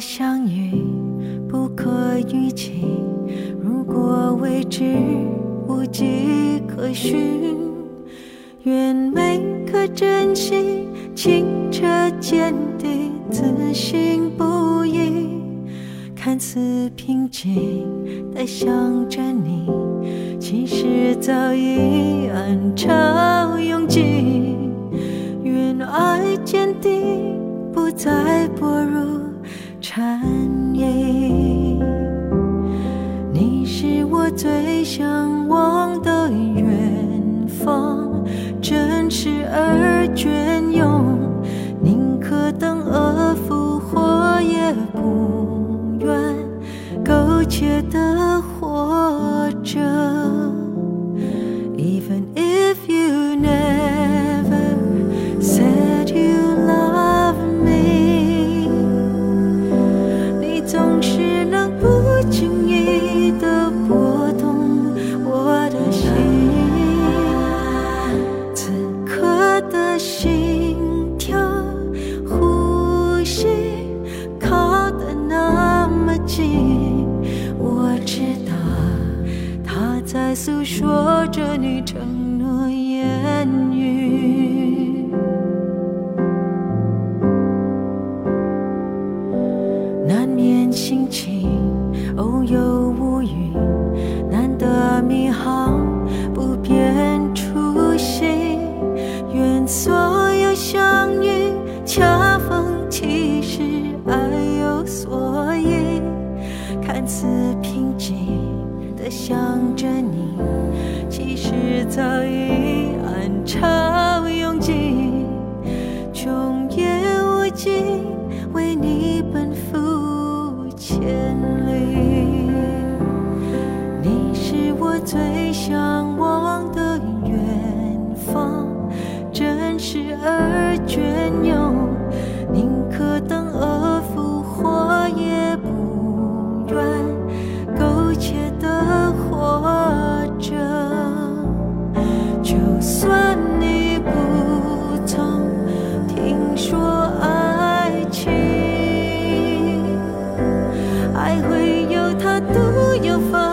相遇不可预期，如果未知无迹可寻，愿每颗真心清澈坚定，自信不移。看似平静的想着你，其实早已暗潮涌进。愿爱坚定，不再薄弱蝉翼。你是我最向往的远方，真实而隽永，宁可等而复活，也不愿苟且的活着。想着你，其实早已暗潮还会有他独有方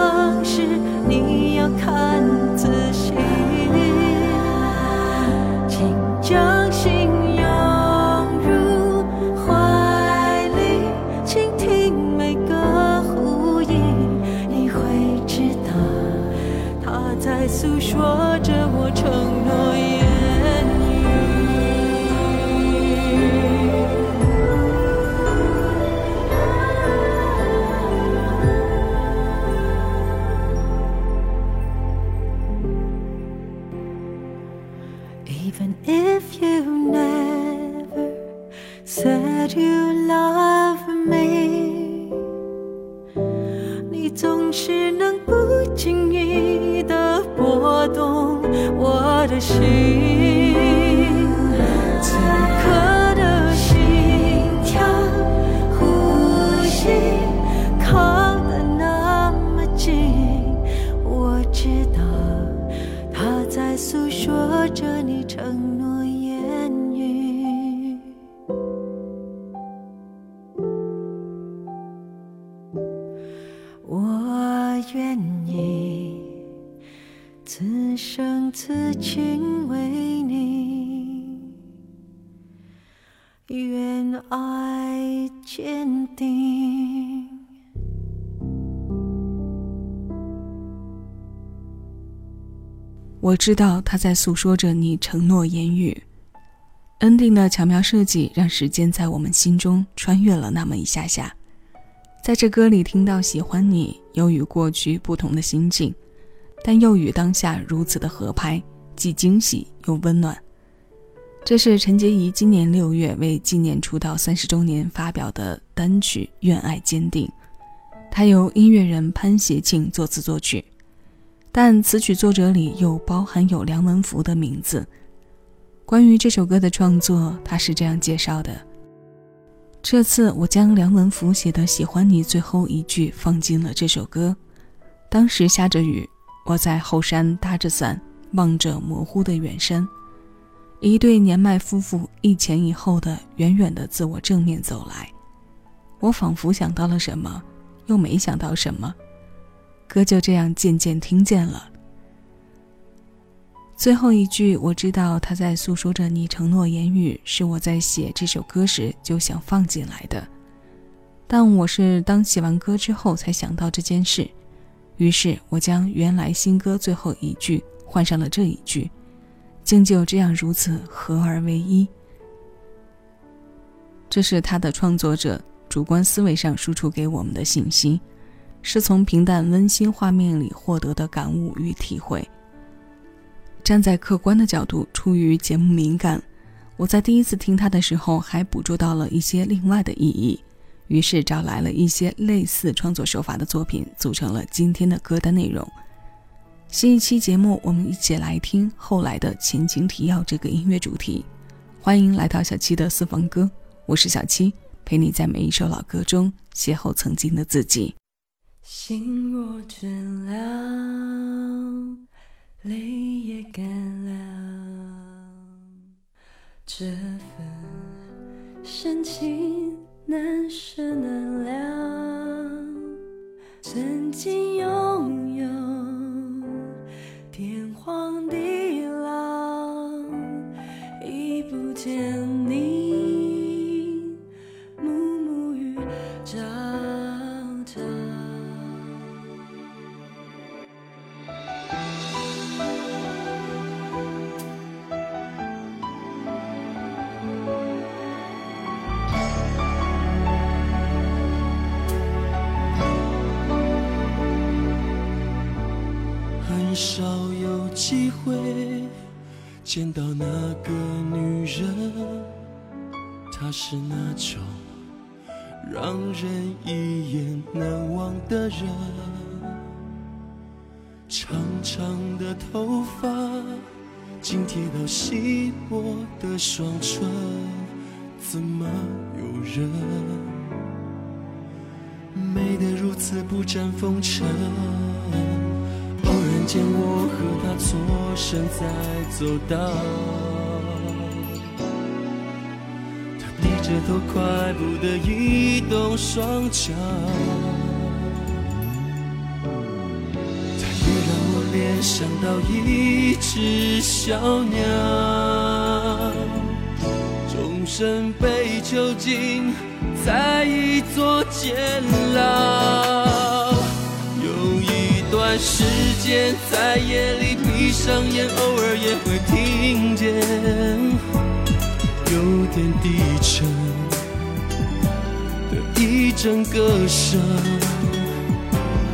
love me，你总是能不经意地拨动我的心。愿爱坚定。我知道他在诉说着你承诺言语。ending 的巧妙设计让时间在我们心中穿越了那么一下下，在这歌里听到喜欢你，有与过去不同的心境，但又与当下如此的合拍，既惊喜又温暖。这是陈洁仪今年六月为纪念出道三十周年发表的单曲《愿爱坚定》，它由音乐人潘协庆作词作曲。但词曲作者里又包含有梁文福的名字。关于这首歌的创作，他是这样介绍的：这次我将梁文福写的《喜欢你》最后一句放进了这首歌。当时下着雨，我在后山搭着伞，望着模糊的远山，一对年迈夫妇一前一后的远远的自我正面走来。我仿佛想到了什么，又没想到什么，歌就这样渐渐听见了。最后一句，我知道他在诉说着你承诺言语，是我在写这首歌时就想放进来的。但我是当写完歌之后才想到这件事，于是我将原来新歌最后一句换上了这一句，竟就这样如此合而为一。这是他的创作者主观思维上输出给我们的信息，是从平淡温馨画面里获得的感悟与体会。站在客观的角度，出于节目敏感，我在第一次听他的时候还捕捉到了一些另外的意义，于是找来了一些类似创作手法的作品，组成了今天的歌单内容。新一期节目，我们一起来听后来的前情提要这个音乐主题。欢迎来到小七的私房歌，我是小七，陪你在每一首老歌中邂逅曾经的自己。心若倦了。泪也干了，这份深情难舍难了。曾经拥有少有机会见到那个女人，她是那种让人一眼难忘的人。长长的头发紧贴到细薄的双唇，怎么有人美得如此不沾风尘？见，我和他错身在走道，他低着头，快步地移动双脚，他也让我联想到一只小鸟，终身被囚禁在一座监牢。有一段时间，在夜里闭上眼，偶尔也会听见有点低沉。的一阵歌声，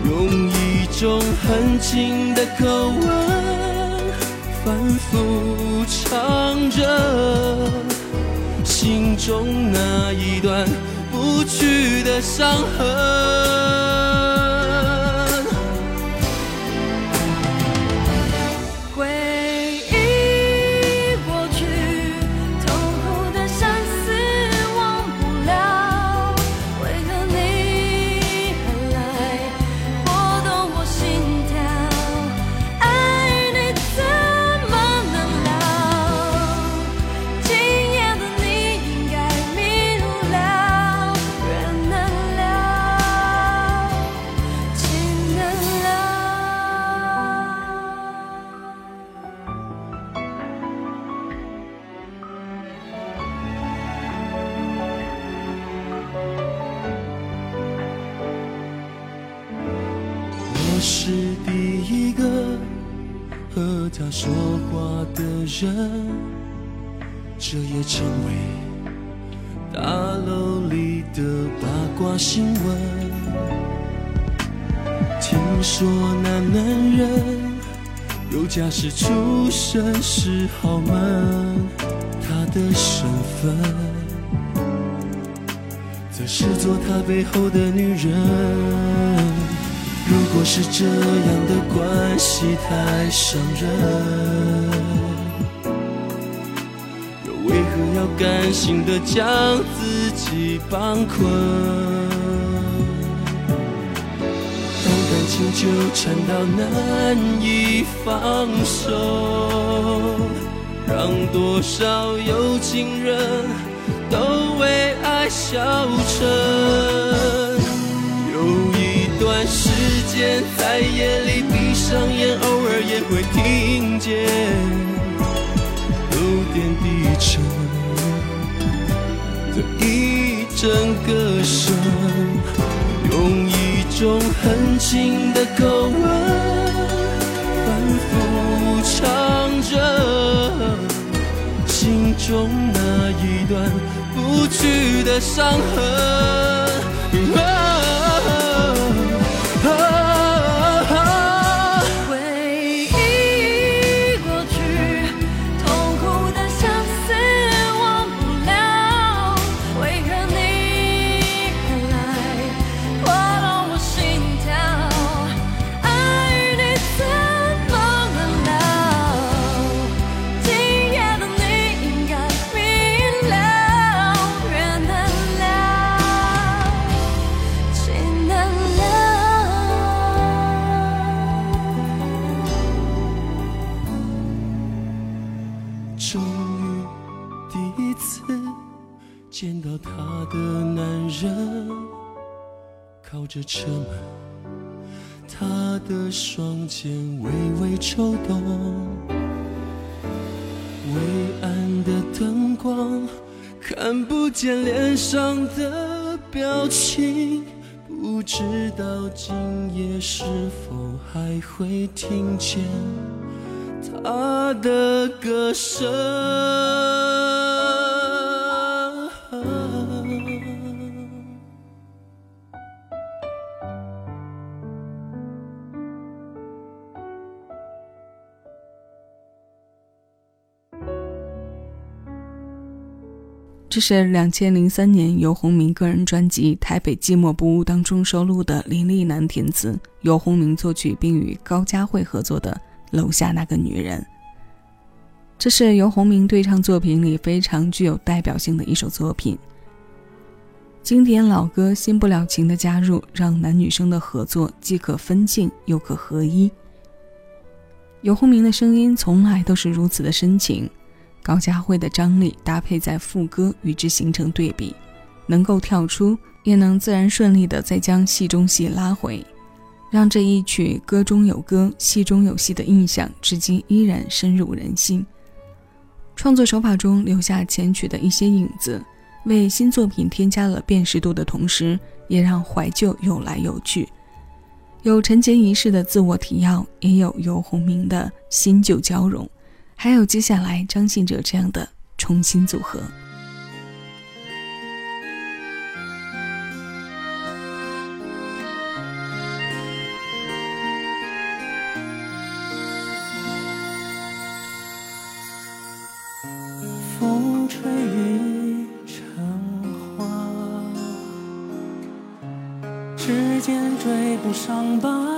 用一种很轻的口吻反复唱着心中那一段不去的伤痕。是第一个和他说话的人，这也成为大楼里的八卦新闻。听说那男人有家室出身是豪门，他的身份则是做他背后的女人。如果是这样的关系太伤人，又为何要甘心的将自己绑困？当感情纠缠到难以放手，让多少有情人都为爱消沉。在夜里闭上眼，偶尔也会听见有点低沉的一阵歌声，用一种很轻的口吻。反复唱着心中那一段不去的伤痕。着车门，他的双肩微微抽动，微暗的灯光看不见脸上的表情，不知道今夜是否还会听见他的歌声。这是两千零三年游鸿明个人专辑《台北寂寞不误》当中收录的林丽楠填词、游鸿明作曲，并与高佳慧合作的《楼下那个女人》。这是游鸿明对唱作品里非常具有代表性的一首作品。经典老歌新不了情的加入，让男女生的合作既可分镜又可合一。游鸿明的声音从来都是如此的深情。高佳慧的张力搭配在副歌，与之形成对比，能够跳出，也能自然顺利的再将戏中戏拉回，让这一曲歌中有歌，戏中有戏的印象，至今依然深入人心。创作手法中留下前曲的一些影子，为新作品添加了辨识度的同时，也让怀旧有来有去，有陈洁仪式的自我提要，也有游鸿明的新旧交融。还有接下来张信哲这样的重新组合。风吹雨成花，时间追不上白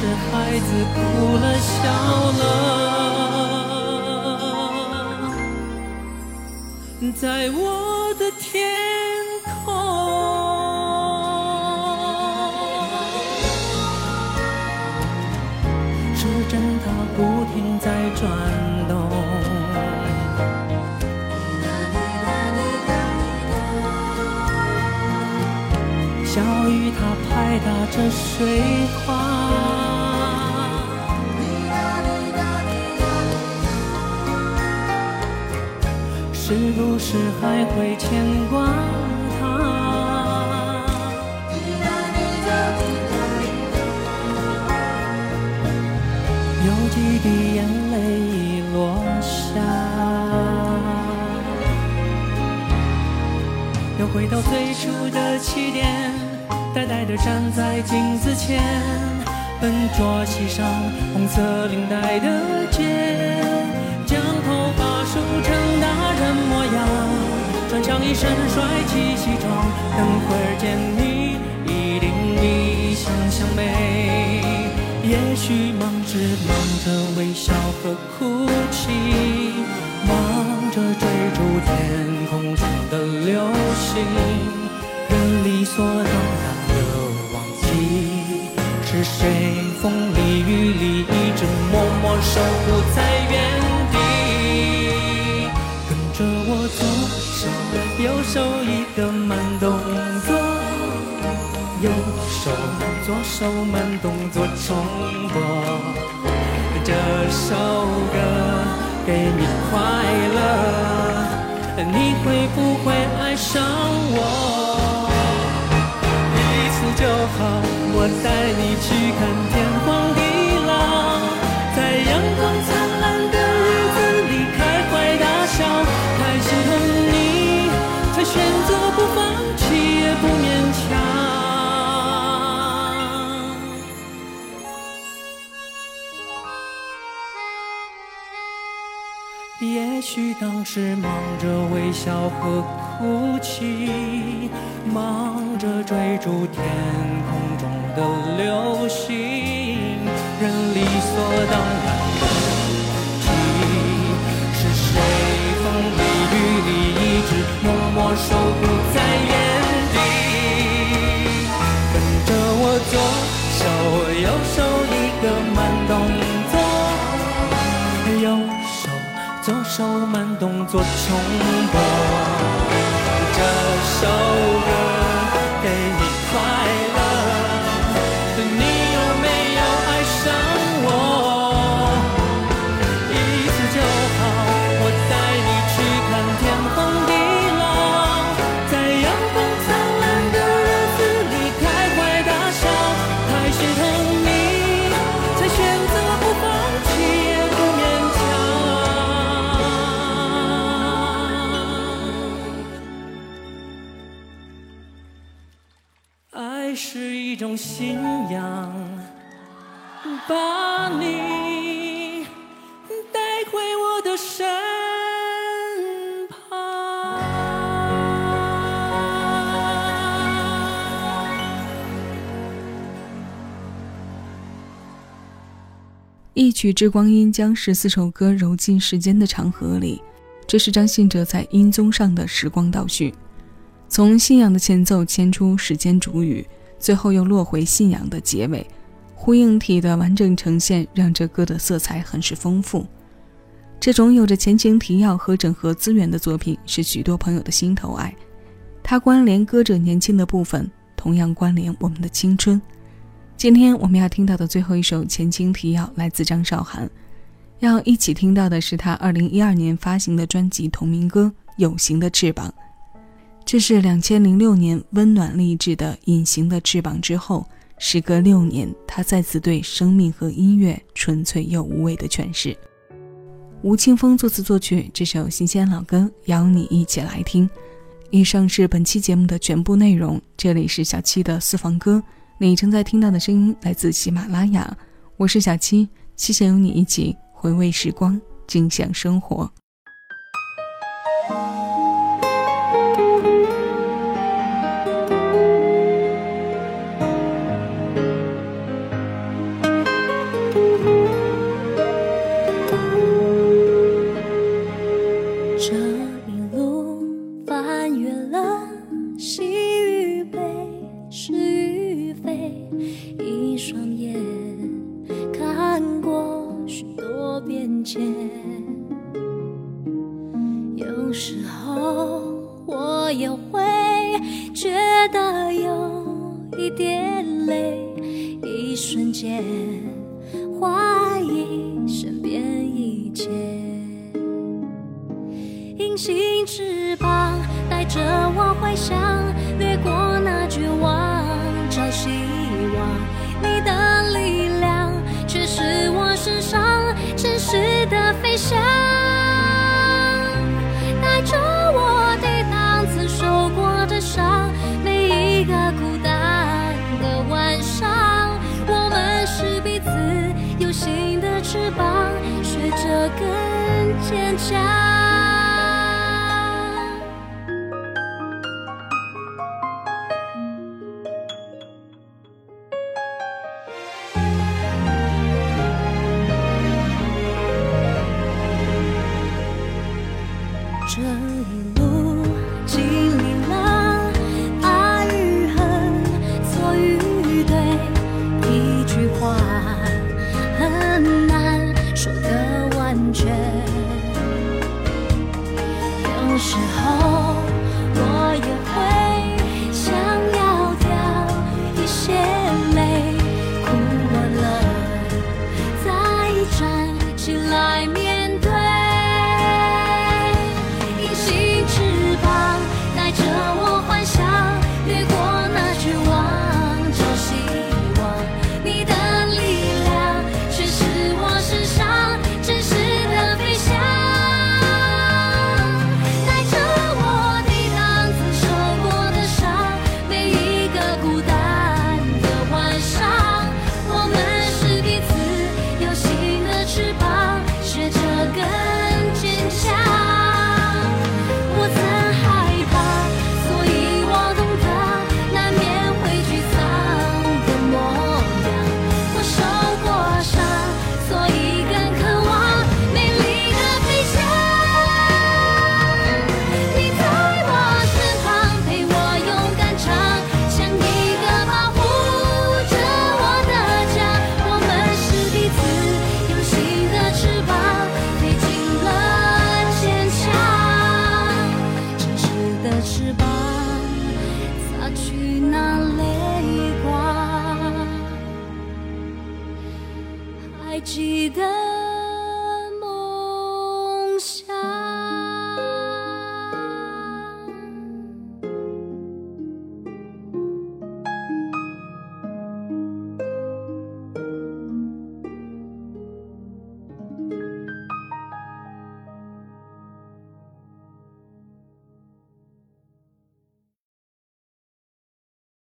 是孩子哭了笑了，在我的天空，时针它不停在转动，小雨它拍打着水不是还会牵挂他？有几滴眼泪已落下，又回到最初的起点，呆呆地站在镜子前，笨拙系上红色领带的结，穿上一身帅气西装，等会儿见你一定比想象美。也许忙着忙着微笑和哭泣，忙着追逐天空中的流星，人理所当然的忘记是谁风里雨里一直默默守护在右手一个慢动作。右手，左手慢动作重播。这首歌给你快乐，你会不会爱上我？一次就好，我带你去看天荒许当时忙着微笑和哭泣，忙着追逐天空中的流星，人理所当然的忘记是谁风里雨里一直默默守护在原地，跟着我左手右手一个慢手慢动作重播，这首把你带回我的身旁。一曲《致光阴》将十四首歌揉进时间的长河里，这是张信哲在音综上的时光倒叙，从信仰的前奏牵出时间主语，最后又落回信仰的结尾，呼应体的完整呈现，让这歌的色彩很是丰富。这种有着前情提要和整合资源的作品，是许多朋友的心头爱。它关联歌者年轻的部分，同样关联我们的青春。今天我们要听到的最后一首前情提要来自张韶涵，要一起听到的是她2012年发行的专辑同名歌《有形的翅膀》。这是2006年温暖励志的《隐形的翅膀》之后，时隔六年，他再次对生命和音乐纯粹又无畏的诠释。吴青峰作词作曲这首新鲜老歌，邀你一起来听。以上是本期节目的全部内容，这里是小七的私房歌。你正在听到的声音来自喜马拉雅，我是小七，谢谢有你一起回味时光，尽享生活。隐形翅膀带着我回想，掠过那绝望，找希望。你的力量却是我身上真实的飞翔，带着我抵挡曾受过的伤。每一个孤单的晚上，我们是彼此有形的翅膀，学着更坚强。这一